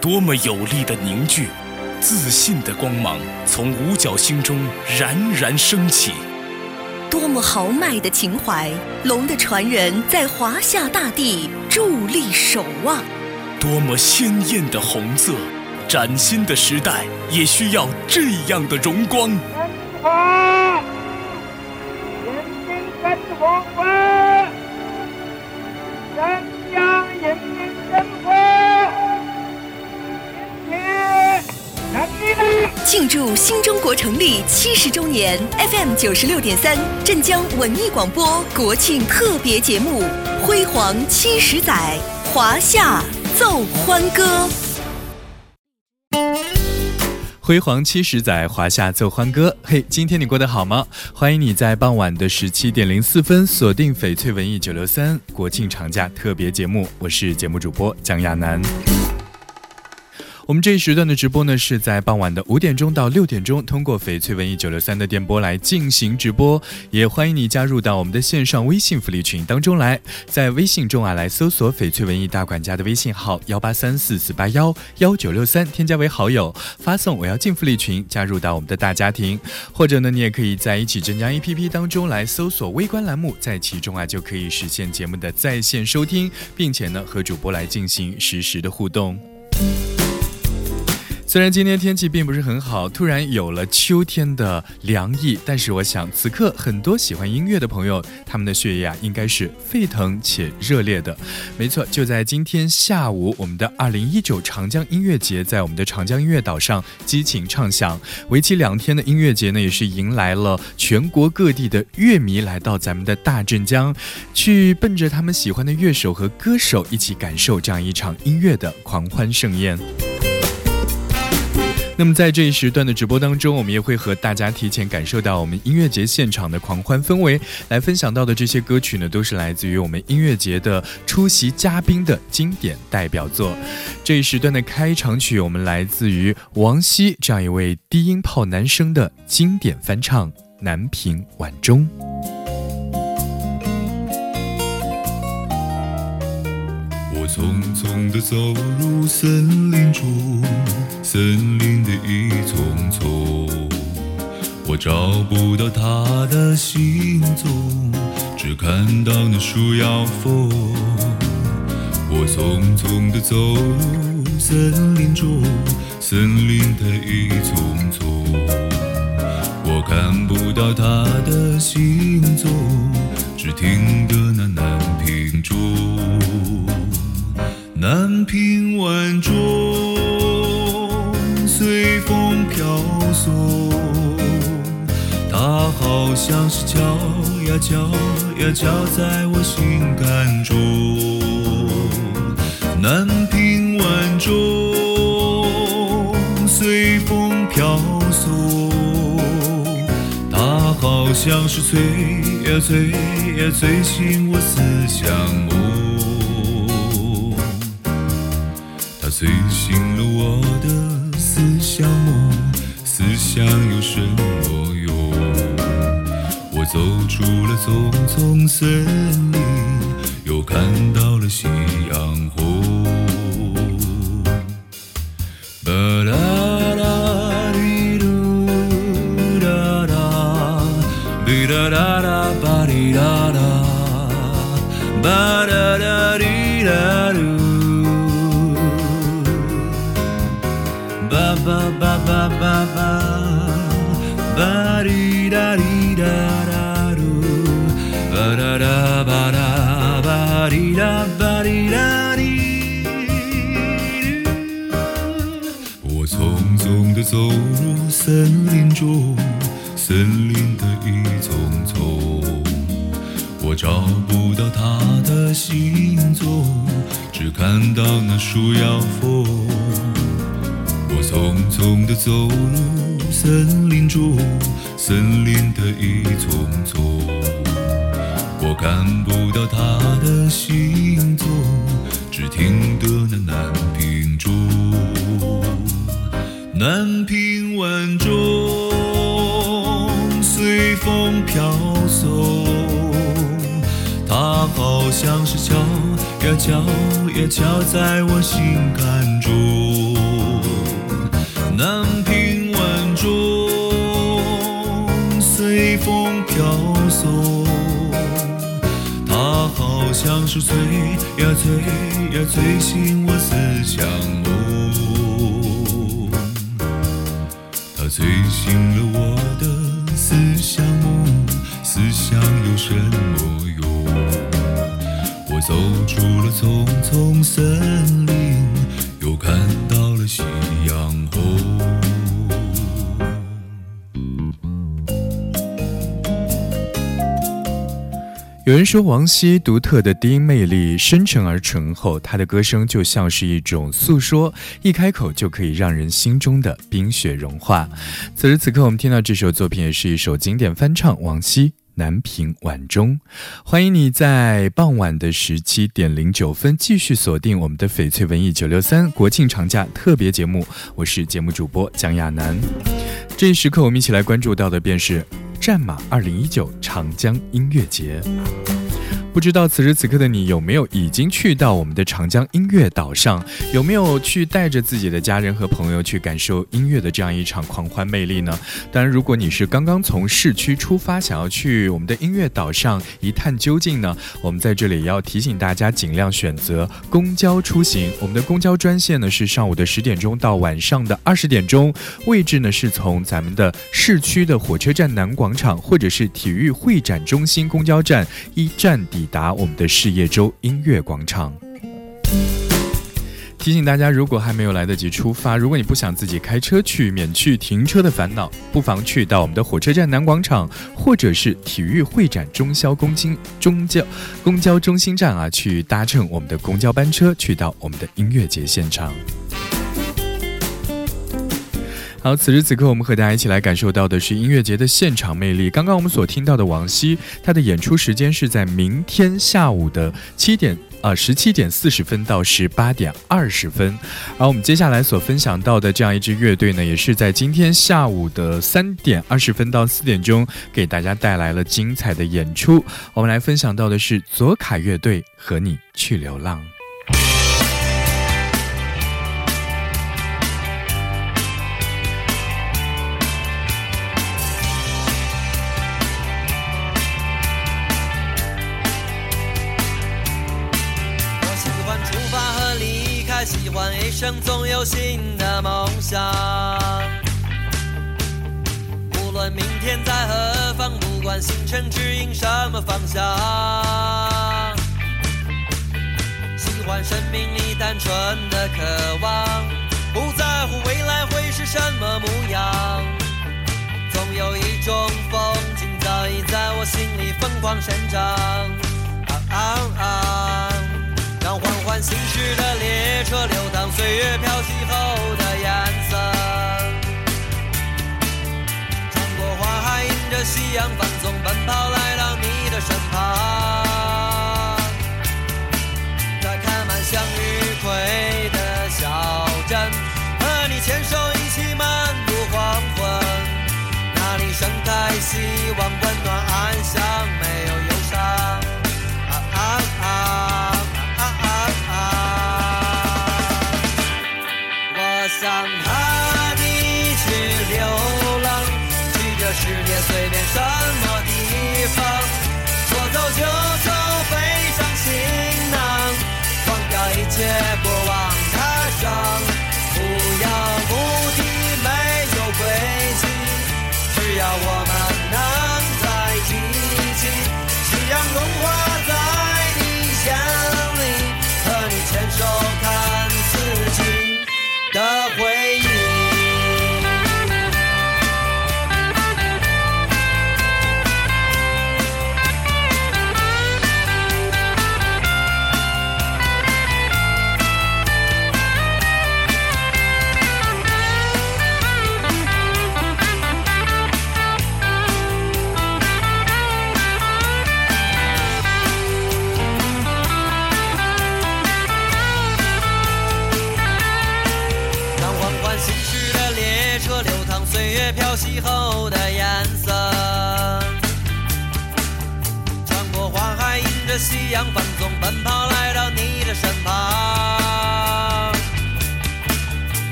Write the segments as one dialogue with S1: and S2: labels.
S1: 多么有力的凝聚，自信的光芒从五角星中冉冉升起。
S2: 多么豪迈的情怀，龙的传人在华夏大地伫立守望。
S1: 多么鲜艳的红色，崭新的时代也需要这样的荣光。
S2: 庆祝新中国成立七十周年，FM 九十六点三镇江文艺广播国庆特别节目《辉煌七十载》，华夏奏欢歌。
S3: 辉煌七十载，华夏奏欢歌。嘿，今天你过得好吗？欢迎你在傍晚的十七点零四分锁定翡翠文艺九六三国庆长假特别节目，我是节目主播蒋亚楠。我们这一时段的直播呢，是在傍晚的五点钟到六点钟，通过翡翠文艺九六三的电波来进行直播。也欢迎你加入到我们的线上微信福利群当中来，在微信中啊来搜索翡翠文艺大管家的微信号幺八三四四八幺幺九六三，添加为好友，发送我要进福利群，加入到我们的大家庭。或者呢，你也可以在一起镇江 APP 当中来搜索微观栏目，在其中啊就可以实现节目的在线收听，并且呢和主播来进行实时的互动。虽然今天天气并不是很好，突然有了秋天的凉意，但是我想此刻很多喜欢音乐的朋友，他们的血液啊应该是沸腾且热烈的。没错，就在今天下午，我们的二零一九长江音乐节在我们的长江音乐岛上激情唱响。为期两天的音乐节呢，也是迎来了全国各地的乐迷来到咱们的大镇江，去奔着他们喜欢的乐手和歌手一起感受这样一场音乐的狂欢盛宴。那么在这一时段的直播当中，我们也会和大家提前感受到我们音乐节现场的狂欢氛围。来分享到的这些歌曲呢，都是来自于我们音乐节的出席嘉宾的经典代表作。这一时段的开场曲，我们来自于王晰这样一位低音炮男声的经典翻唱《南屏晚钟》。
S4: 匆匆地走入森林中，森林的一丛丛，我找不到他的行踪，只看到那树摇风。我匆匆地走入森林中，森林的一丛丛，我看不到他的行踪，只听得那南屏钟。南屏晚钟随风飘送，它好像是敲呀敲呀敲在我心坎中。南屏晚钟随风飘送，它好像是催呀催呀催醒我思乡梦。催醒了我的思乡梦，思乡有什么用？我走出了丛丛森林，ba di da ba di da di 我匆匆地走入森林中，森林的一丛丛，我找不到他的行踪，只看到那树摇风。我匆匆地走入森林中，森林的一丛丛，看不到他的行踪只听得那南屏钟南屏晚钟随风飘送它好像是敲呀敲呀敲在我心坎中。南屏晚钟随风飘送。像是催呀催呀催醒我思想梦，它催醒了我的思想梦，思想有什么用？我走出了丛丛森
S3: 说，王晰独特的低音魅力深沉而醇厚，她的歌声就像是一种诉说，一开口就可以让人心中的冰雪融化。此时此刻，我们听到这首作品也是一首经典翻唱，王晰《南屏晚钟》。欢迎你在傍晚的十七点零九分继续锁定我们的翡翠文艺九六三国庆长假特别节目，我是节目主播蒋亚楠。这一时刻，我们一起来关注到的便是。战马二零一九长江音乐节。不知道此时此刻的你有没有已经去到我们的长江音乐岛上？有没有去带着自己的家人和朋友去感受音乐的这样一场狂欢魅力呢？当然，如果你是刚刚从市区出发，想要去我们的音乐岛上一探究竟呢？我们在这里也要提醒大家，尽量选择公交出行。我们的公交专线呢是上午的十点钟到晚上的二十点钟，位置呢是从咱们的市区的火车站南广场，或者是体育会展中心公交站一站抵。达我们的事业周音乐广场。提醒大家，如果还没有来得及出发，如果你不想自己开车去，免去停车的烦恼，不妨去到我们的火车站南广场，或者是体育会展中消公金中交公交中心站啊，去搭乘我们的公交班车，去到我们的音乐节现场。好，此时此刻，我们和大家一起来感受到的是音乐节的现场魅力。刚刚我们所听到的王晰，他的演出时间是在明天下午的七点啊十七点四十分到十八点二十分。而我们接下来所分享到的这样一支乐队呢，也是在今天下午的三点二十分到四点钟给大家带来了精彩的演出。我们来分享到的是左卡乐队和你去流浪。
S5: 喜欢一生总有新的梦想，无论明天在何方，不管星辰指引什么方向。喜欢生命里单纯的渴望，不在乎未来会是什么模样。总有一种风景早已在我心里疯狂生长。啊啊啊！让缓缓行驶的列车流淌岁月漂洗后的颜色，穿过花海，迎着夕阳放纵奔跑，来到你的身旁。在开满向日葵的小镇，和你牵手一起漫步黄昏，那里盛开希望，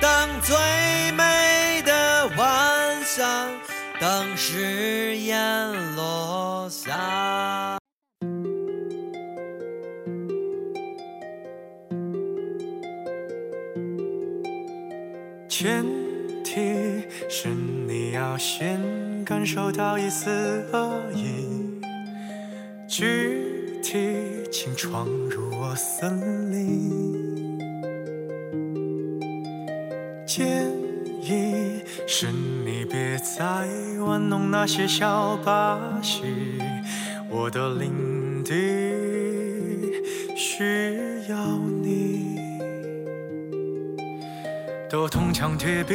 S5: 当最美的晚霞。当誓言落下。
S6: 前提是你要先感受到一丝恶意，具体请闯入我森林。建议是你别再玩弄那些小把戏，我的领地需要你。都铜墙铁壁，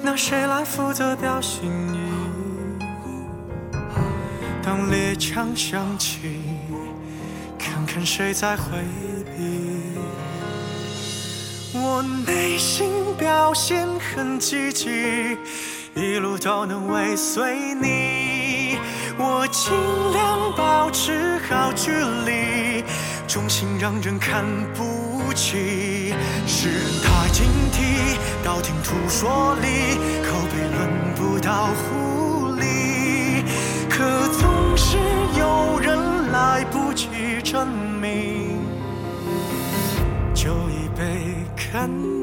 S6: 那谁来负责表心意？当猎枪响起，看看谁在回避。我内心表现很积极，一路都能尾随你。我尽量保持好距离，重心让人看不起。世人太警惕，道听途说里，口碑轮不到狐狸。可总是有人来不及证明，看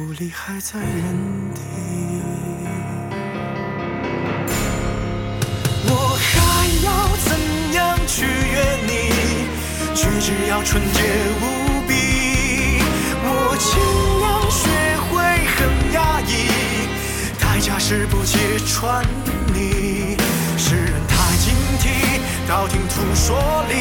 S6: 狐狸还在原地。我还要怎样取悦你？举止要纯洁无比。我尽量学会很压抑，代价是不揭穿你。世人太警惕，道听途说里，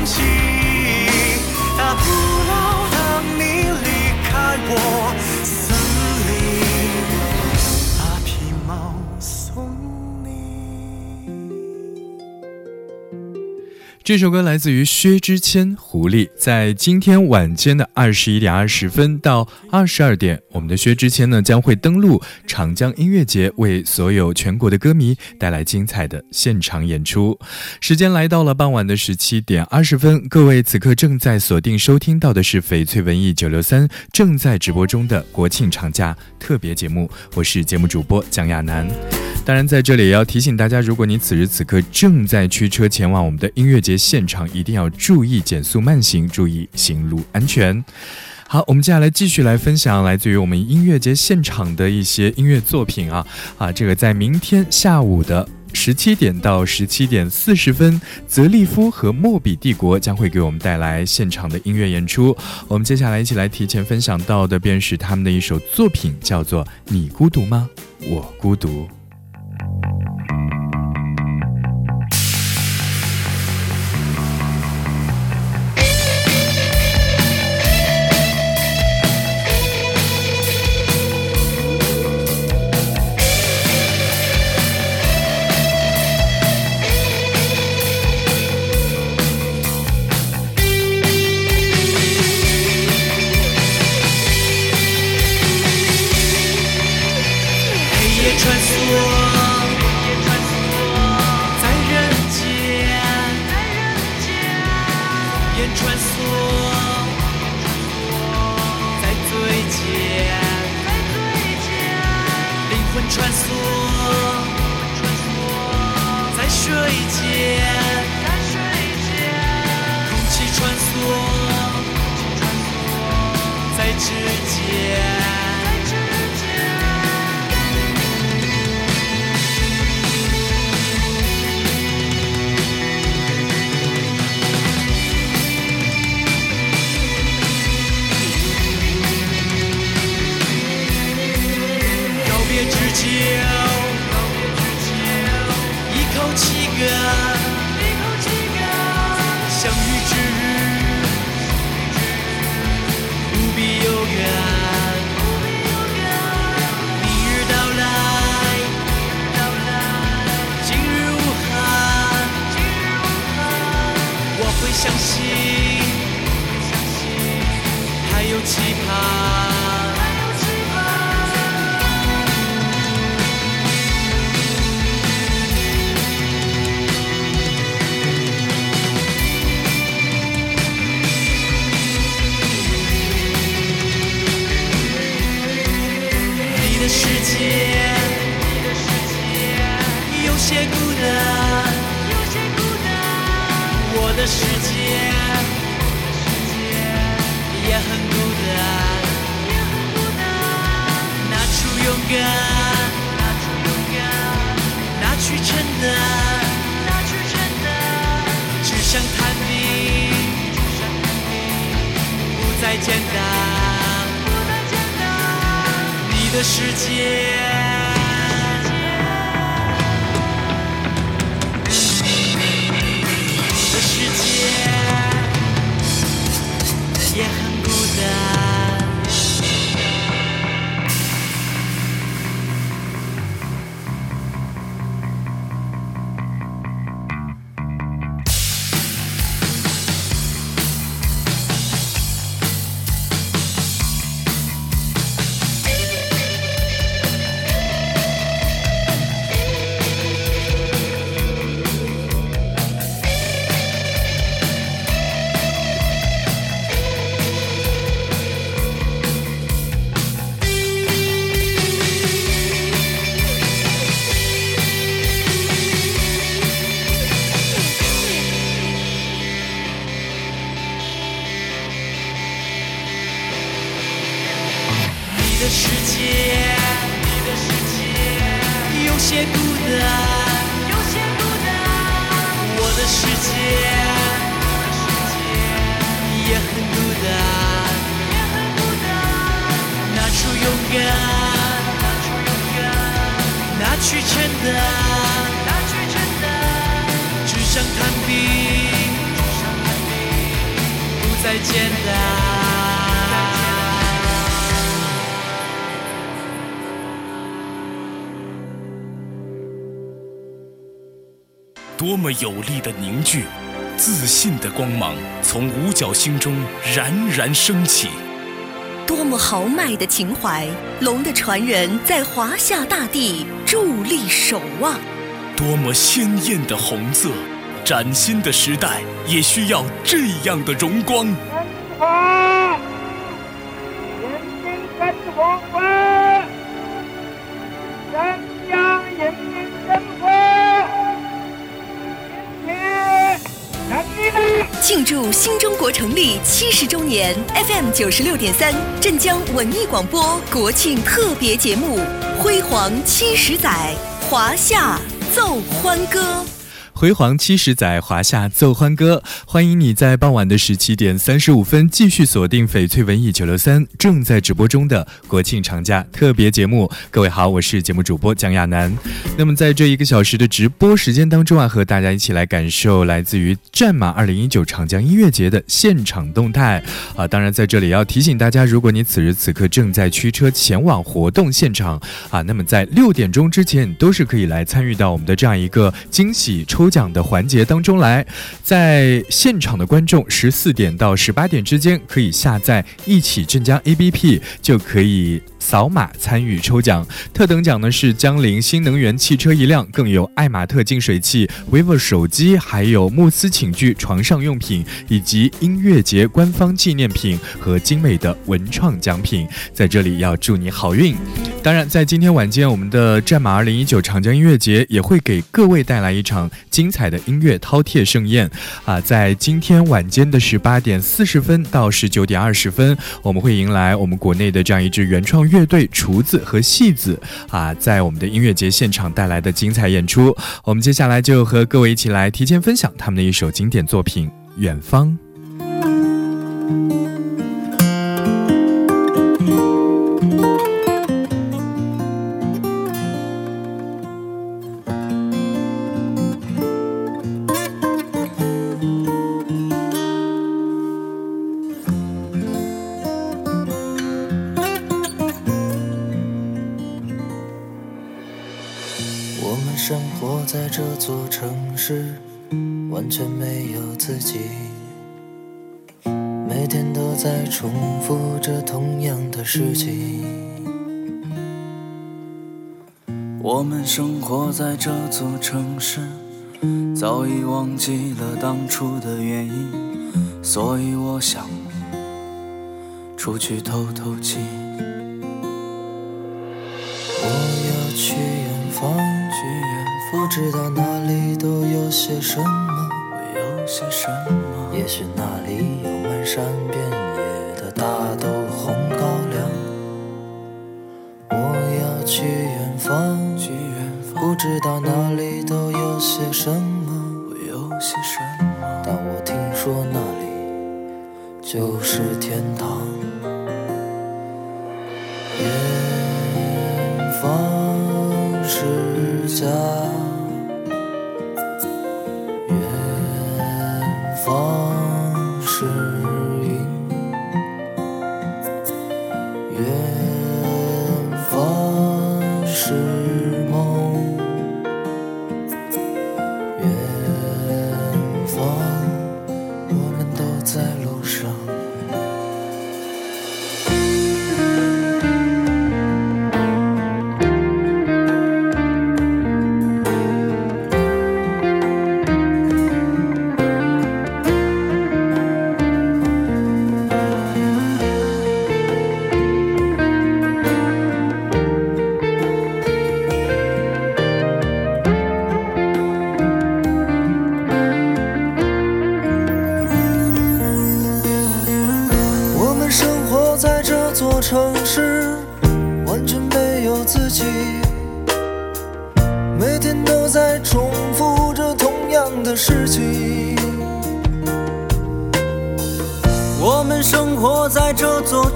S6: 关系？大不了当你离开我
S3: 这首歌来自于薛之谦《狐狸》。在今天晚间的二十一点二十分到二十二点，我们的薛之谦呢将会登陆长江音乐节，为所有全国的歌迷带来精彩的现场演出。时间来到了傍晚的十七点二十分，各位此刻正在锁定收听到的是翡翠文艺九六三正在直播中的国庆长假特别节目，我是节目主播蒋亚楠。当然，在这里也要提醒大家，如果你此时此刻正在驱车前往我们的音乐节现场，一定要注意减速慢行，注意行路安全。好，我们接下来继续来分享来自于我们音乐节现场的一些音乐作品啊啊！这个在明天下午的十七点到十七点四十分，泽利夫和莫比帝国将会给我们带来现场的音乐演出。我们接下来一起来提前分享到的便是他们的一首作品，叫做《你孤独吗？我孤独》。
S5: 的世界也很孤单，
S1: 拿出勇敢，拿去承担，只想探明，不再简单，你的世界。的光芒从五角星中冉冉升起。
S2: 多么豪迈的情怀！龙的传人在华夏大地伫立守望。
S1: 多么鲜艳的红色！崭新的时代也需要这样的荣光。
S7: 好，
S2: 祝新中国成立七十周年，FM 九十六点三镇江文艺广播国庆特别节目《辉煌七十载》，华夏奏欢歌。
S3: 辉煌七十载，华夏奏欢歌。欢迎你在傍晚的十七点三十五分继续锁定翡翠文艺九六三正在直播中的国庆长假特别节目。各位好，我是节目主播蒋亚楠。那么在这一个小时的直播时间当中啊，和大家一起来感受来自于战马二零一九长江音乐节的现场动态啊。当然在这里要提醒大家，如果你此时此刻正在驱车前往活动现场啊，那么在六点钟之前都是可以来参与到我们的这样一个惊喜抽。奖的环节当中来，在现场的观众十四点到十八点之间可以下载一起镇江 A P P 就可以。扫码参与抽奖，特等奖呢是江铃新能源汽车一辆，更有爱玛特净水器、vivo 手机，还有慕斯寝具、床上用品，以及音乐节官方纪念品和精美的文创奖品。在这里要祝你好运。当然，在今天晚间，我们的战马二零一九长江音乐节也会给各位带来一场精彩的音乐饕餮盛宴啊！在今天晚间的十八点四十分到十九点二十分，我们会迎来我们国内的这样一支原创。乐队厨子和戏子啊，在我们的音乐节现场带来的精彩演出，我们接下来就和各位一起来提前分享他们的一首经典作品《远方》。
S8: 是完全没有自己每天都在重复着同样的事情我们生活在这座城市早已忘记了当初的原因所以我想出去透透气知道哪里都有些什么，有些什么，也许那里有漫山遍野的大豆红高粱。我要。去远方，去远方，不知道哪里都有些什么，有些什么。但我听说那里就是天堂。远方是家。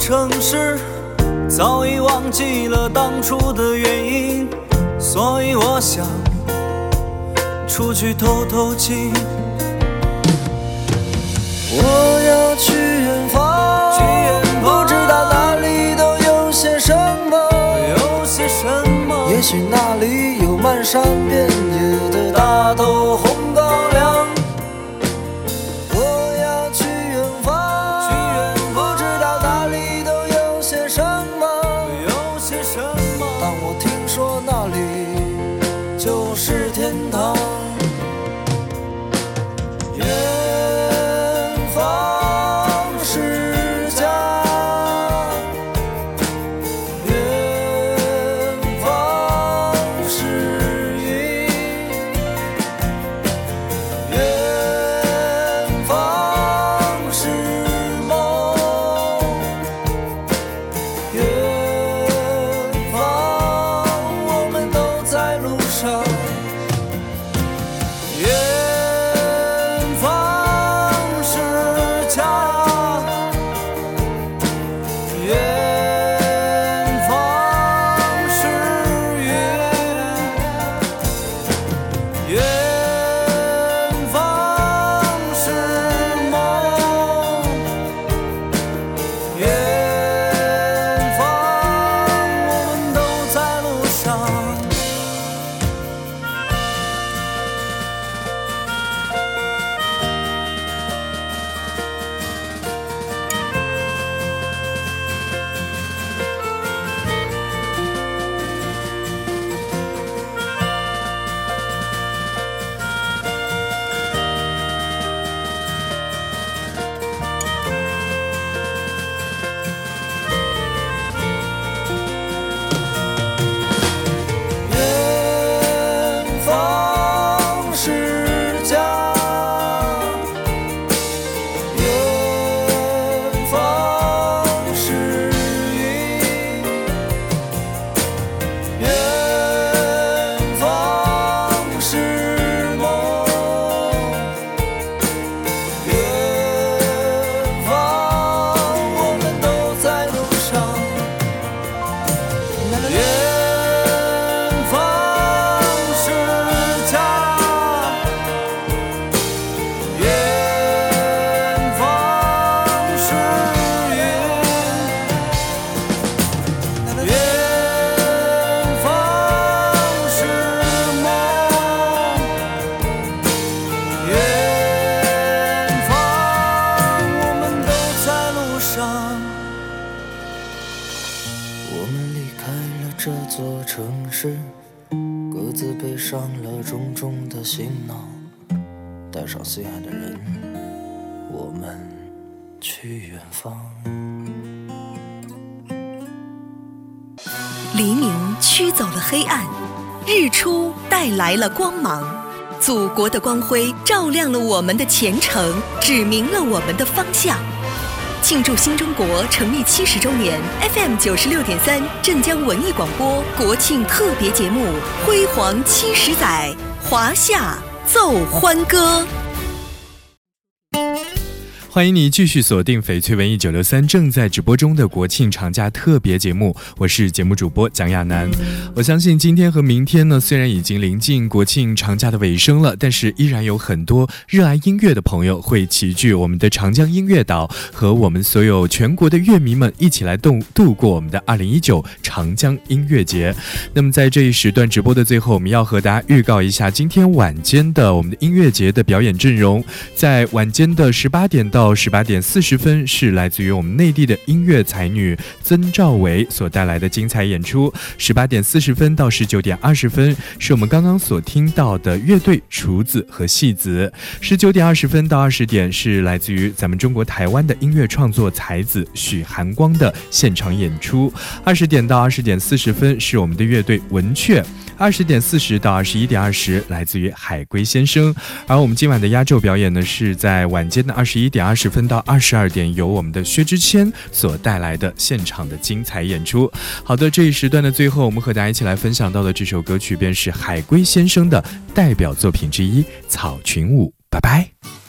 S8: 城市早已忘记了当初的原因，所以我想出去透透气。我要去远方，去远方，不知道哪里都有些什么，有些什么，也许那里有漫山遍野的大豆最爱的人，我们去远方。
S2: 黎明驱走了黑暗，日出带来了光芒。祖国的光辉照亮了我们的前程，指明了我们的方向。庆祝新中国成立七十周年，FM 九十六点三镇江文艺广播国庆特别节目《辉煌七十载》，华夏奏欢歌。
S3: 欢迎你继续锁定翡翠文艺九六三正在直播中的国庆长假特别节目，我是节目主播蒋亚楠。我相信今天和明天呢，虽然已经临近国庆长假的尾声了，但是依然有很多热爱音乐的朋友会齐聚我们的长江音乐岛，和我们所有全国的乐迷们一起来度度过我们的二零一九长江音乐节。那么在这一时段直播的最后，我们要和大家预告一下今天晚间的我们的音乐节的表演阵容，在晚间的十八点到。到十八点四十分是来自于我们内地的音乐才女曾兆伟所带来的精彩演出。十八点四十分到十九点二十分是我们刚刚所听到的乐队厨子和戏子。十九点二十分到二十点是来自于咱们中国台湾的音乐创作才子许寒光的现场演出。二十点到二十点四十分是我们的乐队文雀。二十点四十到二十一点二十来自于海龟先生。而我们今晚的压轴表演呢是在晚间的二十一点二。二十分到二十二点，由我们的薛之谦所带来的现场的精彩演出。好的，这一时段的最后，我们和大家一起来分享到的这首歌曲，便是海龟先生的代表作品之一《草裙舞》。拜拜。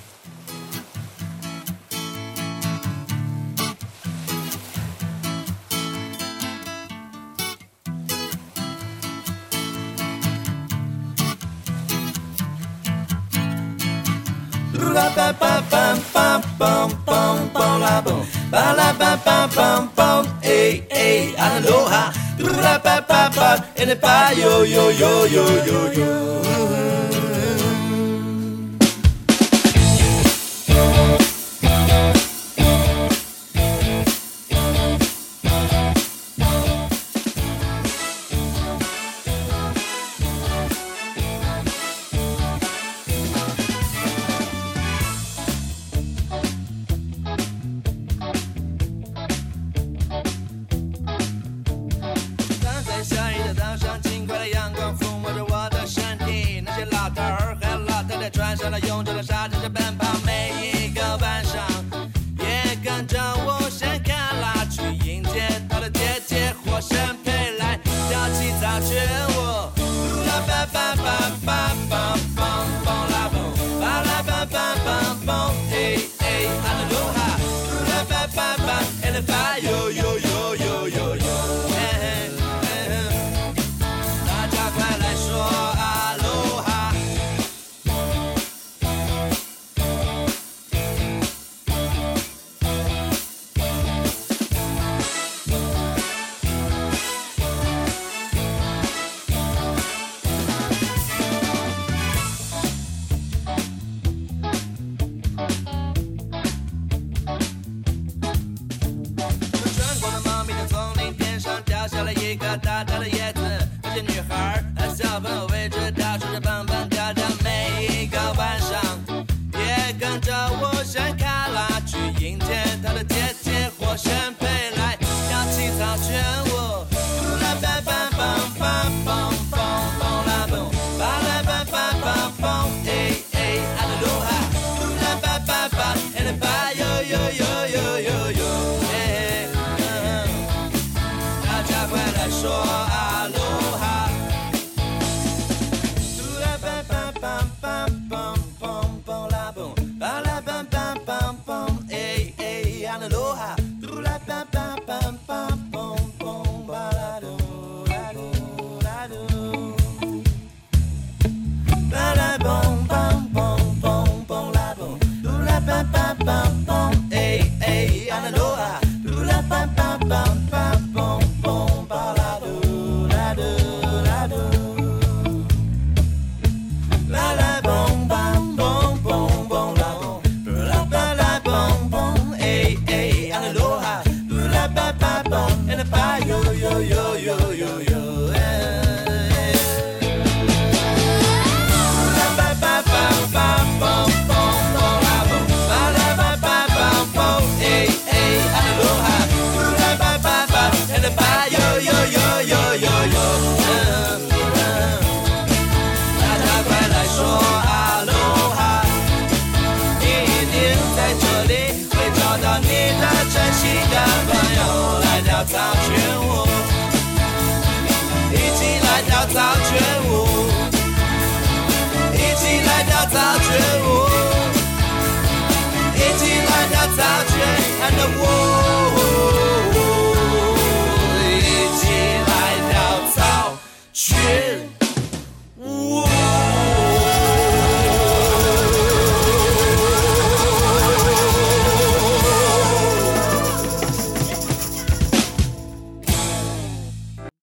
S5: 吧吧，哎那吧哟哟哟哟吧，哎啦吧的姐姐火神 and if I. 早全舞，一起来跳早全舞，一起来跳早全舞，一起来跳早全看舞。